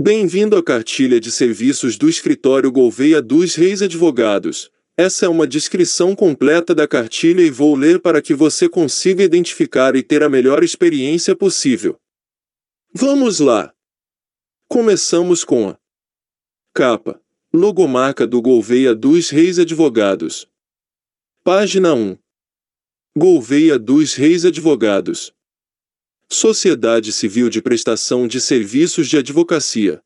Bem-vindo à cartilha de serviços do escritório Gouveia dos Reis Advogados. Essa é uma descrição completa da cartilha e vou ler para que você consiga identificar e ter a melhor experiência possível. Vamos lá! Começamos com a capa, logomarca do Gouveia dos Reis Advogados. Página 1. Gouveia dos Reis Advogados. Sociedade Civil de Prestação de Serviços de Advocacia.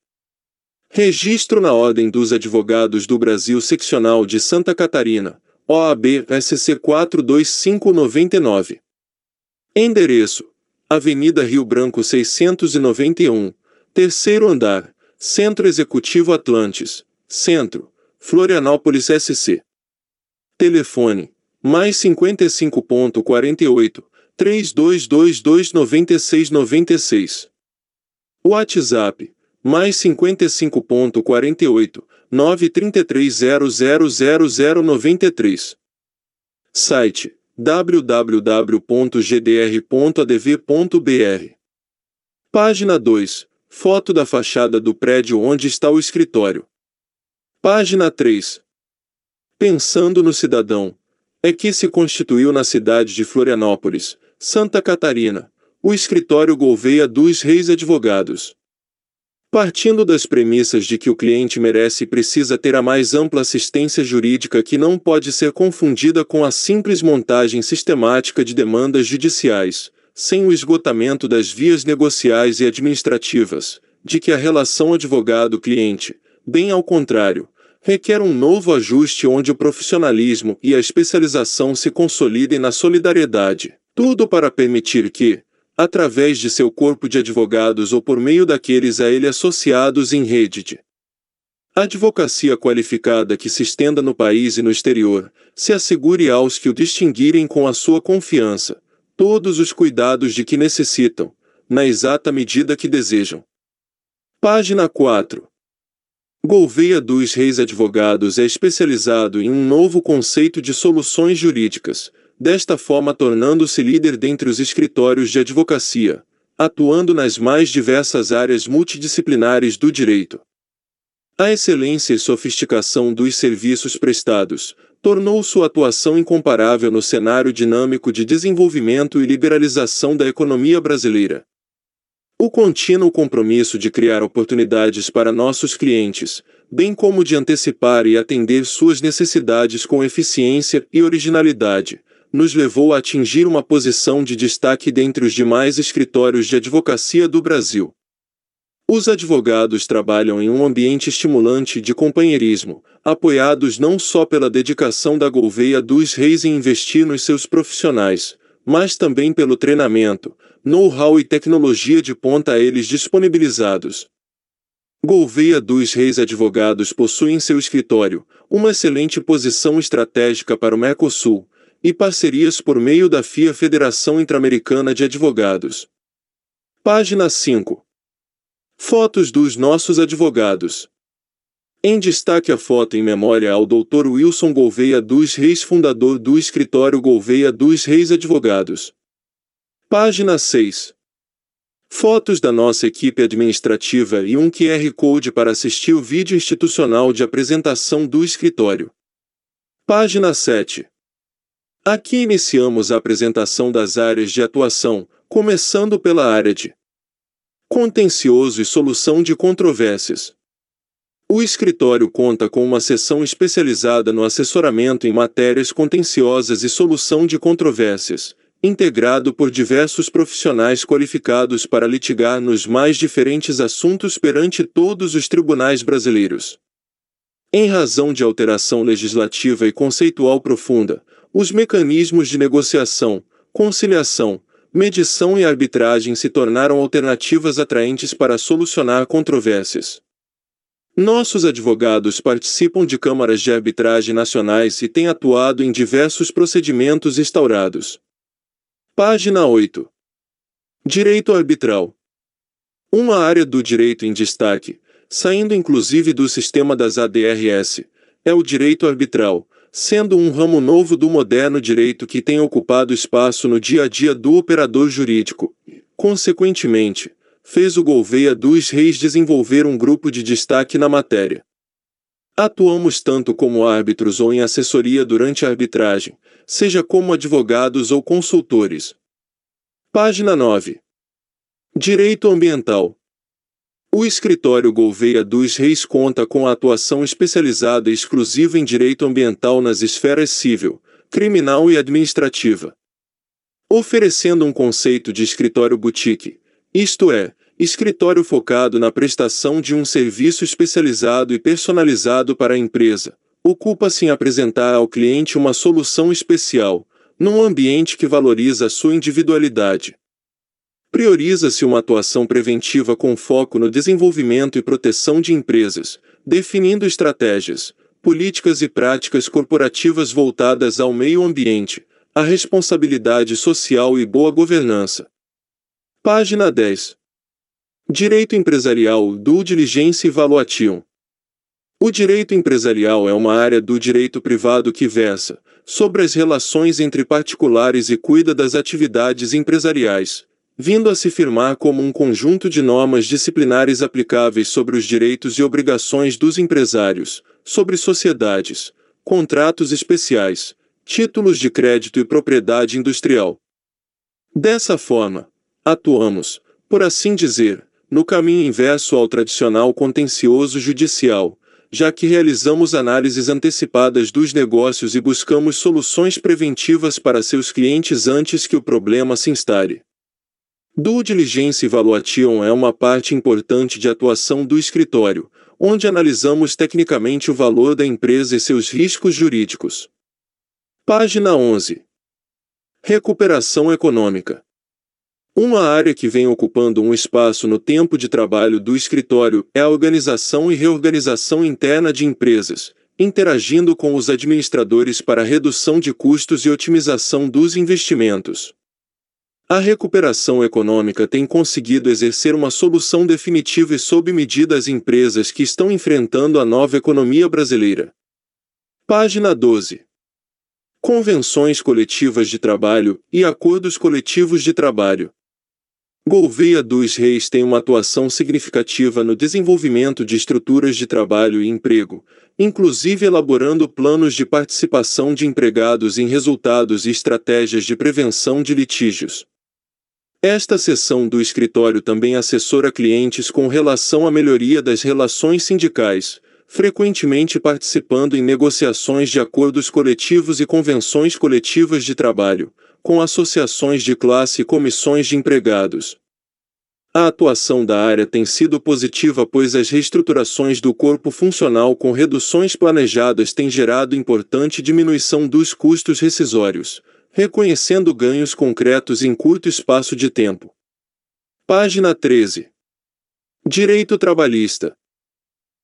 Registro na Ordem dos Advogados do Brasil Seccional de Santa Catarina, OAB SC 42599. Endereço: Avenida Rio Branco 691, terceiro andar, Centro Executivo Atlantes, Centro, Florianópolis SC. Telefone: mais 55.48 32229696. WhatsApp, mais 55.48, 933000093. Site, www.gdr.adv.br. Página 2, foto da fachada do prédio onde está o escritório. Página 3. Pensando no cidadão, é que se constituiu na cidade de Florianópolis, Santa Catarina, o escritório Gouveia dos Reis Advogados. Partindo das premissas de que o cliente merece e precisa ter a mais ampla assistência jurídica que não pode ser confundida com a simples montagem sistemática de demandas judiciais, sem o esgotamento das vias negociais e administrativas, de que a relação advogado-cliente, bem ao contrário, requer um novo ajuste onde o profissionalismo e a especialização se consolidem na solidariedade. Tudo para permitir que, através de seu corpo de advogados ou por meio daqueles a ele associados em rede de advocacia qualificada que se estenda no país e no exterior, se assegure aos que o distinguirem com a sua confiança, todos os cuidados de que necessitam, na exata medida que desejam. Página 4. Gouveia dos Reis Advogados é especializado em um novo conceito de soluções jurídicas, desta forma tornando-se líder dentre os escritórios de advocacia, atuando nas mais diversas áreas multidisciplinares do direito. A excelência e sofisticação dos serviços prestados tornou sua atuação incomparável no cenário dinâmico de desenvolvimento e liberalização da economia brasileira. O contínuo compromisso de criar oportunidades para nossos clientes, bem como de antecipar e atender suas necessidades com eficiência e originalidade, nos levou a atingir uma posição de destaque dentre os demais escritórios de advocacia do Brasil. Os advogados trabalham em um ambiente estimulante de companheirismo, apoiados não só pela dedicação da Gouveia dos Reis em investir nos seus profissionais, mas também pelo treinamento, know-how e tecnologia de ponta a eles disponibilizados. Gouveia dos Reis Advogados possui em seu escritório uma excelente posição estratégica para o Mercosul, e parcerias por meio da FIA Federação Interamericana de Advogados. Página 5. Fotos dos nossos advogados. Em destaque a foto em memória ao Dr. Wilson Gouveia dos Reis, fundador do escritório Gouveia dos Reis Advogados. Página 6. Fotos da nossa equipe administrativa e um QR Code para assistir o vídeo institucional de apresentação do escritório. Página 7. Aqui iniciamos a apresentação das áreas de atuação, começando pela área de contencioso e solução de controvérsias. O escritório conta com uma seção especializada no assessoramento em matérias contenciosas e solução de controvérsias, integrado por diversos profissionais qualificados para litigar nos mais diferentes assuntos perante todos os tribunais brasileiros. Em razão de alteração legislativa e conceitual profunda, os mecanismos de negociação, conciliação, medição e arbitragem se tornaram alternativas atraentes para solucionar controvérsias. Nossos advogados participam de câmaras de arbitragem nacionais e têm atuado em diversos procedimentos instaurados. Página 8. Direito arbitral. Uma área do direito em destaque, saindo inclusive do sistema das ADRS, é o direito arbitral, sendo um ramo novo do moderno direito que tem ocupado espaço no dia a dia do operador jurídico. Consequentemente, fez o Gouveia dos Reis desenvolver um grupo de destaque na matéria. Atuamos tanto como árbitros ou em assessoria durante a arbitragem, seja como advogados ou consultores. Página 9. Direito Ambiental. O escritório Gouveia dos Reis conta com a atuação especializada exclusiva em direito ambiental nas esferas civil, criminal e administrativa. Oferecendo um conceito de escritório boutique, isto é, escritório focado na prestação de um serviço especializado e personalizado para a empresa, ocupa-se em apresentar ao cliente uma solução especial, num ambiente que valoriza a sua individualidade. Prioriza-se uma atuação preventiva com foco no desenvolvimento e proteção de empresas, definindo estratégias, políticas e práticas corporativas voltadas ao meio ambiente, à responsabilidade social e boa governança. Página 10. Direito empresarial, do diligência e valuation. O direito empresarial é uma área do direito privado que versa sobre as relações entre particulares e cuida das atividades empresariais, vindo a se firmar como um conjunto de normas disciplinares aplicáveis sobre os direitos e obrigações dos empresários, sobre sociedades, contratos especiais, títulos de crédito e propriedade industrial. Dessa forma, atuamos, por assim dizer, no caminho inverso ao tradicional contencioso judicial, já que realizamos análises antecipadas dos negócios e buscamos soluções preventivas para seus clientes antes que o problema se instale. Due Diligence Evaluation é uma parte importante de atuação do escritório, onde analisamos tecnicamente o valor da empresa e seus riscos jurídicos. Página 11. Recuperação econômica. Uma área que vem ocupando um espaço no tempo de trabalho do escritório é a organização e reorganização interna de empresas, interagindo com os administradores para redução de custos e otimização dos investimentos. A recuperação econômica tem conseguido exercer uma solução definitiva e sob medida às empresas que estão enfrentando a nova economia brasileira. Página 12. Convenções coletivas de trabalho e acordos coletivos de trabalho. Gouveia dos Reis tem uma atuação significativa no desenvolvimento de estruturas de trabalho e emprego, inclusive elaborando planos de participação de empregados em resultados e estratégias de prevenção de litígios. Esta seção do escritório também assessora clientes com relação à melhoria das relações sindicais, frequentemente participando em negociações de acordos coletivos e convenções coletivas de trabalho, com associações de classe e comissões de empregados. A atuação da área tem sido positiva pois as reestruturações do corpo funcional com reduções planejadas têm gerado importante diminuição dos custos rescisórios, reconhecendo ganhos concretos em curto espaço de tempo. Página 13. Direito Trabalhista.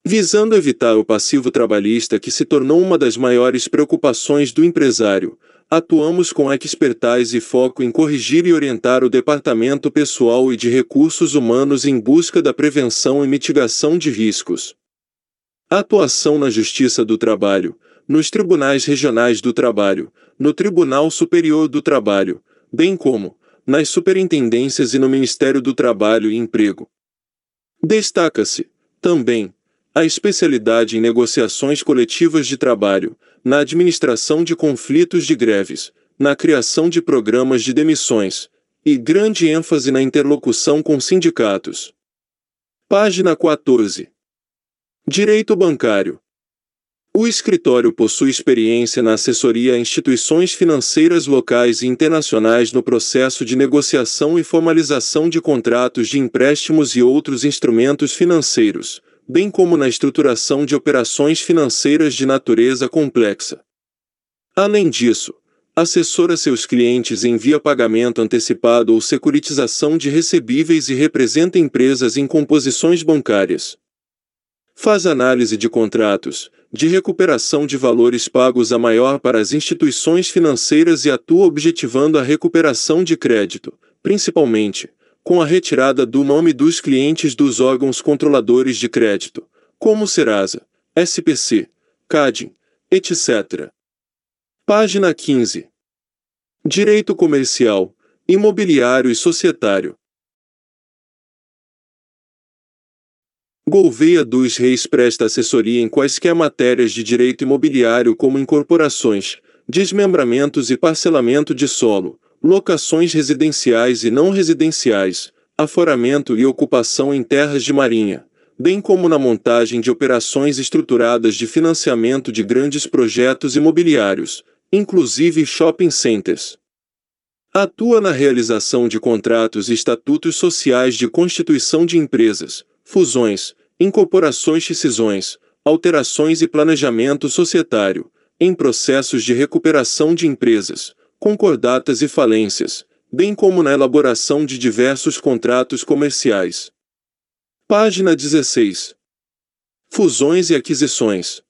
Visando evitar o passivo trabalhista que se tornou uma das maiores preocupações do empresário, atuamos com expertise e foco em corrigir e orientar o departamento pessoal e de recursos humanos em busca da prevenção e mitigação de riscos. Atuação na Justiça do Trabalho, nos tribunais regionais do trabalho, no Tribunal Superior do Trabalho, bem como nas superintendências e no Ministério do Trabalho e Emprego. Destaca-se, também, a especialidade em negociações coletivas de trabalho, na administração de conflitos de greves, na criação de programas de demissões, e grande ênfase na interlocução com sindicatos. Página 14. Direito bancário. O escritório possui experiência na assessoria a instituições financeiras locais e internacionais no processo de negociação e formalização de contratos de empréstimos e outros instrumentos financeiros, bem como na estruturação de operações financeiras de natureza complexa. Além disso, assessora seus clientes em via pagamento antecipado ou securitização de recebíveis e representa empresas em composições bancárias. Faz análise de contratos, de recuperação de valores pagos a maior para as instituições financeiras e atua objetivando a recuperação de crédito, principalmente, com a retirada do nome dos clientes dos órgãos controladores de crédito, como Serasa, SPC, CADIM, etc. Página 15. Direito comercial, imobiliário e societário. Gouveia dos Reis presta assessoria em quaisquer matérias de direito imobiliário como incorporações, desmembramentos e parcelamento de solo, locações residenciais e não residenciais, aforamento e ocupação em terras de marinha, bem como na montagem de operações estruturadas de financiamento de grandes projetos imobiliários, inclusive shopping centers. Atua na realização de contratos e estatutos sociais de constituição de empresas, fusões, incorporações e cisões, alterações e planejamento societário, em processos de recuperação de empresas, concordatas e falências, bem como na elaboração de diversos contratos comerciais. Página 16. Fusões e aquisições.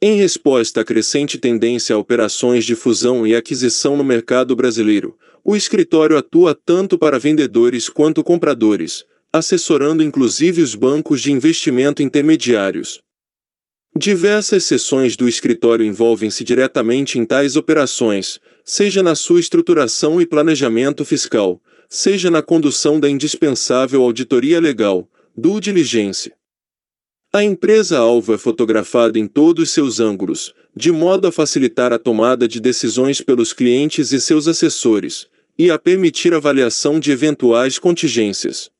Em resposta à crescente tendência a operações de fusão e aquisição no mercado brasileiro, o escritório atua tanto para vendedores quanto compradores, assessorando inclusive os bancos de investimento intermediários. Diversas seções do escritório envolvem-se diretamente em tais operações, seja na sua estruturação e planejamento fiscal, seja na condução da indispensável auditoria legal, do diligência. A empresa-alvo é fotografada em todos seus ângulos, de modo a facilitar a tomada de decisões pelos clientes e seus assessores, e a permitir avaliação de eventuais contingências.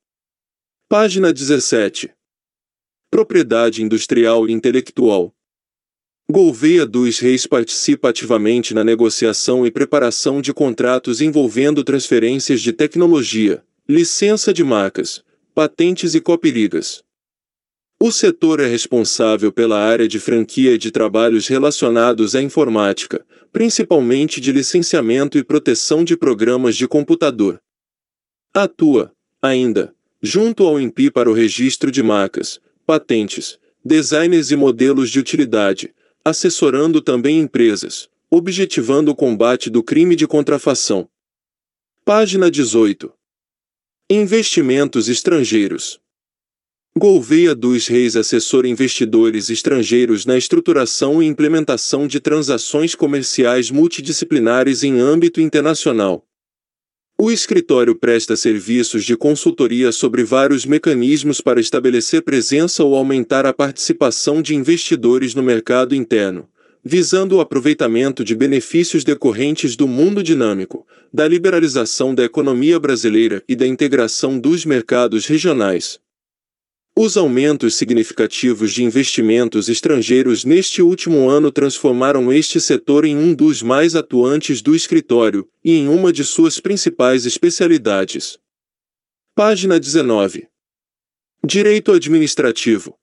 Página 17. Propriedade industrial e intelectual. Gouveia dos Reis participa ativamente na negociação e preparação de contratos envolvendo transferências de tecnologia, licença de marcas, patentes e copyrights. O setor é responsável pela área de franquia e de trabalhos relacionados à informática, principalmente de licenciamento e proteção de programas de computador. Atua, ainda, junto ao INPI para o registro de marcas, patentes, designers e modelos de utilidade, assessorando também empresas, objetivando o combate do crime de contrafação. Página 18. Investimentos estrangeiros. Gouveia dos Reis assessora investidores estrangeiros na estruturação e implementação de transações comerciais multidisciplinares em âmbito internacional. O escritório presta serviços de consultoria sobre vários mecanismos para estabelecer presença ou aumentar a participação de investidores no mercado interno, visando o aproveitamento de benefícios decorrentes do mundo dinâmico, da liberalização da economia brasileira e da integração dos mercados regionais. Os aumentos significativos de investimentos estrangeiros neste último ano transformaram este setor em um dos mais atuantes do escritório e em uma de suas principais especialidades. Página 19. Direito Administrativo.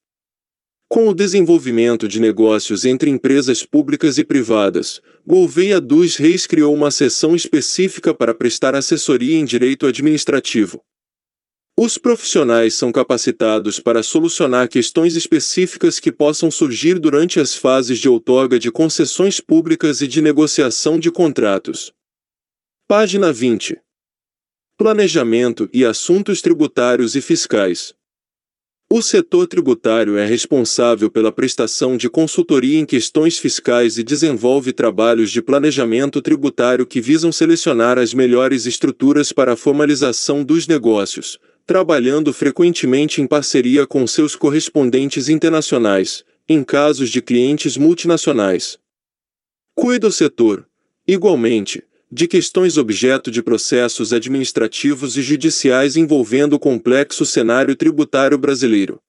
Com o desenvolvimento de negócios entre empresas públicas e privadas, Gouveia dos Reis criou uma seção específica para prestar assessoria em direito administrativo. Os profissionais são capacitados para solucionar questões específicas que possam surgir durante as fases de outorga de concessões públicas e de negociação de contratos. Página 20. Planejamento e assuntos tributários e fiscais. O setor tributário é responsável pela prestação de consultoria em questões fiscais e desenvolve trabalhos de planejamento tributário que visam selecionar as melhores estruturas para a formalização dos negócios, trabalhando frequentemente em parceria com seus correspondentes internacionais, em casos de clientes multinacionais. Cuida o setor, igualmente, de questões objeto de processos administrativos e judiciais envolvendo o complexo cenário tributário brasileiro.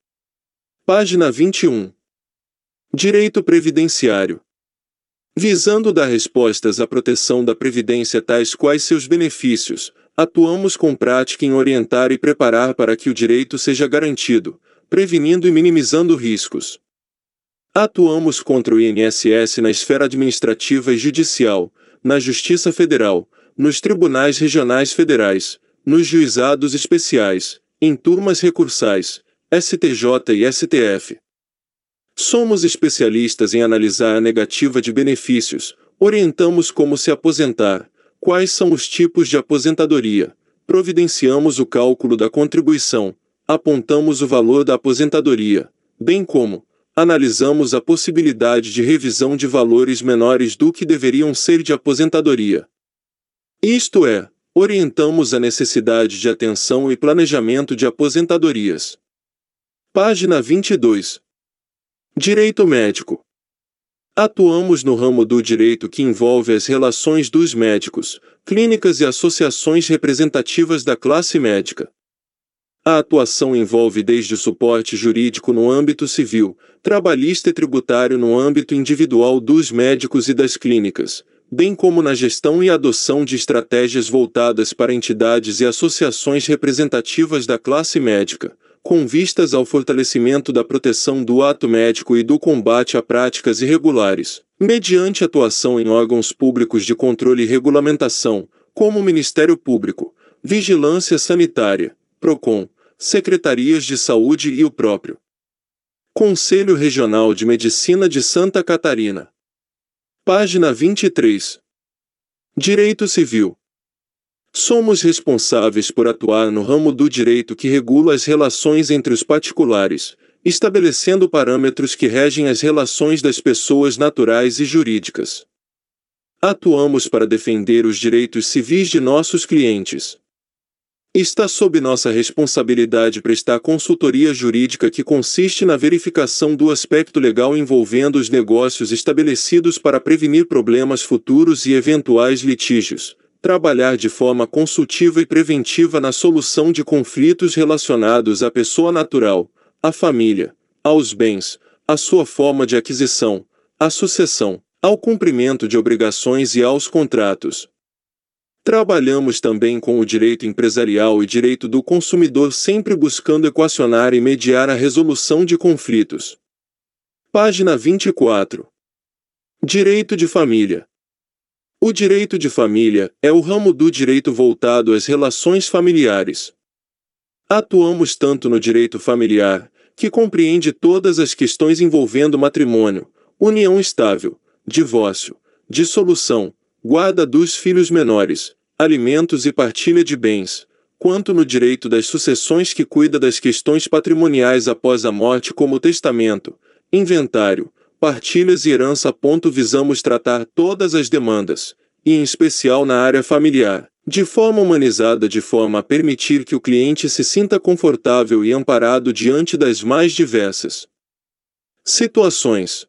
Página 21. Direito Previdenciário. Visando dar respostas à proteção da Previdência tais quais seus benefícios, Atuamos com prática em orientar e preparar para que o direito seja garantido, prevenindo e minimizando riscos. Atuamos contra o INSS na esfera administrativa e judicial, na Justiça Federal, nos tribunais regionais federais, nos juizados especiais, em turmas recursais, STJ e STF. Somos especialistas em analisar a negativa de benefícios, orientamos como se aposentar, Quais são os tipos de aposentadoria? Providenciamos o cálculo da contribuição, apontamos o valor da aposentadoria, bem como analisamos a possibilidade de revisão de valores menores do que deveriam ser de aposentadoria. Isto é, orientamos a necessidade de atenção e planejamento de aposentadorias. Página 22. Direito médico. Atuamos no ramo do direito que envolve as relações dos médicos, clínicas e associações representativas da classe médica. A atuação envolve desde o suporte jurídico no âmbito civil, trabalhista e tributário no âmbito individual dos médicos e das clínicas, bem como na gestão e adoção de estratégias voltadas para entidades e associações representativas da classe médica, com vistas ao fortalecimento da proteção do ato médico e do combate a práticas irregulares, mediante atuação em órgãos públicos de controle e regulamentação, como o Ministério Público, Vigilância Sanitária, PROCON, Secretarias de Saúde e o próprio Conselho Regional de Medicina de Santa Catarina. Página 23. Direito Civil. Somos responsáveis por atuar no ramo do direito que regula as relações entre os particulares, estabelecendo parâmetros que regem as relações das pessoas naturais e jurídicas. Atuamos para defender os direitos civis de nossos clientes, Está sob nossa responsabilidade prestar consultoria jurídica que consiste na verificação do aspecto legal envolvendo os negócios estabelecidos para prevenir problemas futuros e eventuais litígios, trabalhar de forma consultiva e preventiva na solução de conflitos relacionados à pessoa natural, à família, aos bens, à sua forma de aquisição, à sucessão, ao cumprimento de obrigações e aos contratos, Trabalhamos também com o direito empresarial e direito do consumidor, sempre buscando equacionar e mediar a resolução de conflitos. Página 24. Direito de família. O direito de família é o ramo do direito voltado às relações familiares. Atuamos tanto no direito familiar, que compreende todas as questões envolvendo matrimônio, união estável, divórcio, dissolução, guarda dos filhos menores, alimentos e partilha de bens, quanto no direito das sucessões que cuida das questões patrimoniais após a morte como testamento, inventário, partilhas e herança. Visamos tratar todas as demandas, e em especial na área familiar, de forma humanizada de forma a permitir que o cliente se sinta confortável e amparado diante das mais diversas situações.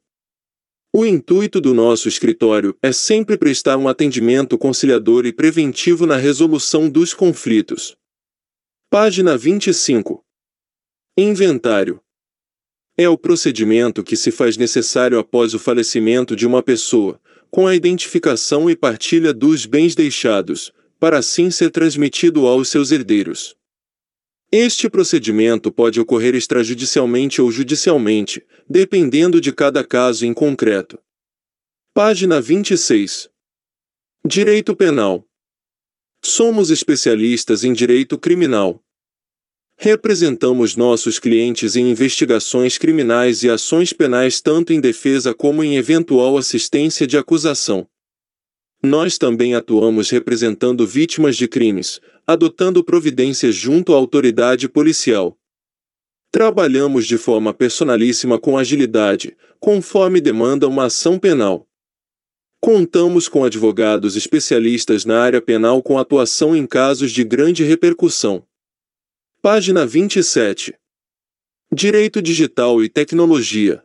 O intuito do nosso escritório é sempre prestar um atendimento conciliador e preventivo na resolução dos conflitos. Página 25. Inventário. É o procedimento que se faz necessário após o falecimento de uma pessoa, com a identificação e partilha dos bens deixados, para assim ser transmitido aos seus herdeiros. Este procedimento pode ocorrer extrajudicialmente ou judicialmente, dependendo de cada caso em concreto. Página 26. Direito Penal. Somos especialistas em direito criminal. Representamos nossos clientes em investigações criminais e ações penais tanto em defesa como em eventual assistência de acusação. Nós também atuamos representando vítimas de crimes, adotando providências junto à autoridade policial. Trabalhamos de forma personalíssima com agilidade, conforme demanda uma ação penal. Contamos com advogados especialistas na área penal com atuação em casos de grande repercussão. Página 27. Direito Digital e Tecnologia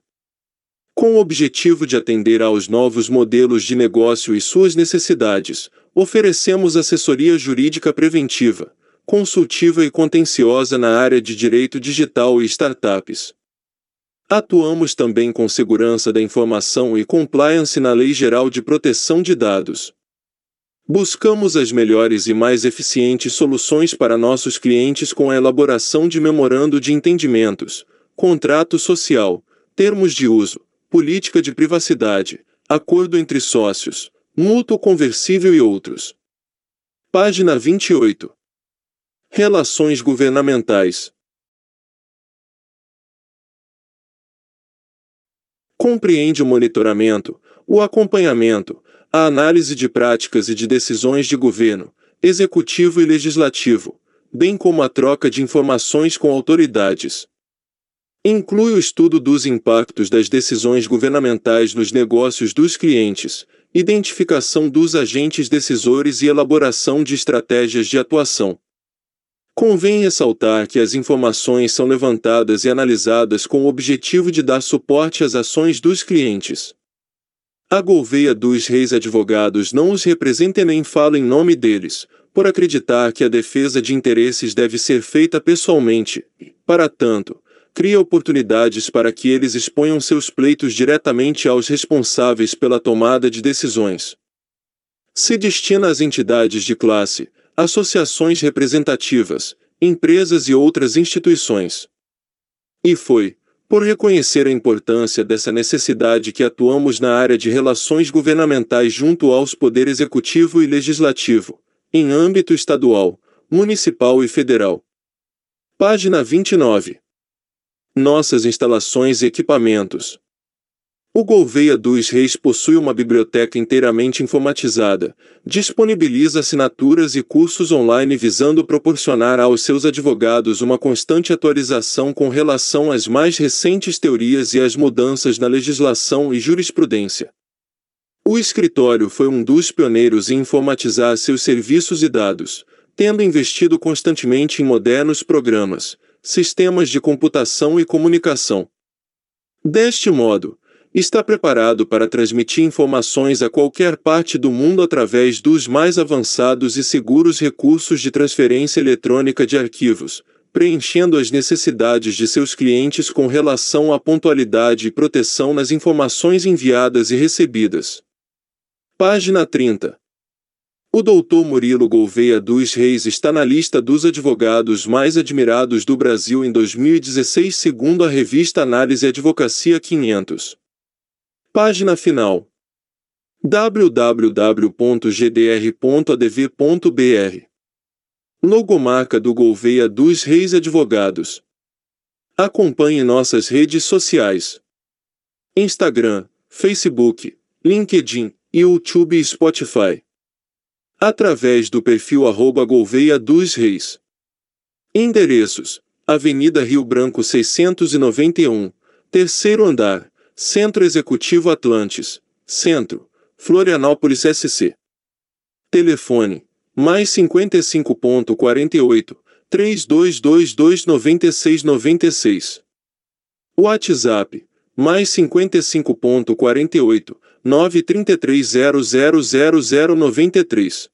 com o objetivo de atender aos novos modelos de negócio e suas necessidades, oferecemos assessoria jurídica preventiva, consultiva e contenciosa na área de direito digital e startups. Atuamos também com segurança da informação e compliance na Lei Geral de Proteção de Dados. Buscamos as melhores e mais eficientes soluções para nossos clientes com a elaboração de memorando de entendimentos, contrato social, termos de uso, política de privacidade, acordo entre sócios, mútuo conversível e outros. Página 28. Relações governamentais. Compreende o monitoramento, o acompanhamento, a análise de práticas e de decisões de governo, executivo e legislativo, bem como a troca de informações com autoridades, Inclui o estudo dos impactos das decisões governamentais nos negócios dos clientes, identificação dos agentes decisores e elaboração de estratégias de atuação. Convém ressaltar que as informações são levantadas e analisadas com o objetivo de dar suporte às ações dos clientes. A Gouveia dos Reis Advogados não os representa nem fala em nome deles, por acreditar que a defesa de interesses deve ser feita pessoalmente, para tanto, cria oportunidades para que eles exponham seus pleitos diretamente aos responsáveis pela tomada de decisões. Se destina às entidades de classe, associações representativas, empresas e outras instituições. E foi, por reconhecer a importância dessa necessidade que atuamos na área de relações governamentais junto aos poder executivo e legislativo, em âmbito estadual, municipal e federal. Página 29. Nossas instalações e equipamentos. O Gouveia dos Reis possui uma biblioteca inteiramente informatizada, disponibiliza assinaturas e cursos online visando proporcionar aos seus advogados uma constante atualização com relação às mais recentes teorias e às mudanças na legislação e jurisprudência. O escritório foi um dos pioneiros em informatizar seus serviços e dados, tendo investido constantemente em modernos programas, sistemas de computação e comunicação. Deste modo, está preparado para transmitir informações a qualquer parte do mundo através dos mais avançados e seguros recursos de transferência eletrônica de arquivos, preenchendo as necessidades de seus clientes com relação à pontualidade e proteção nas informações enviadas e recebidas. Página 30. O doutor Murilo Gouveia dos Reis está na lista dos advogados mais admirados do Brasil em 2016 segundo a revista Análise Advocacia 500. Página final. www.gdr.adv.br Logomarca do Gouveia dos Reis Advogados. Acompanhe nossas redes sociais: Instagram, Facebook, LinkedIn, YouTube e Spotify. Através do perfil arroba Gouveia dos Reis. Endereços: Avenida Rio Branco 691, terceiro andar. Centro Executivo Atlantes, Centro, Florianópolis SC. Telefone, mais 55.48, 32229696. WhatsApp, mais 55.48, 933000093.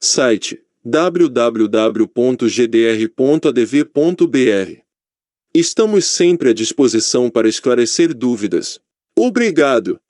Site, www.gdr.adv.br Estamos sempre à disposição para esclarecer dúvidas. Obrigado!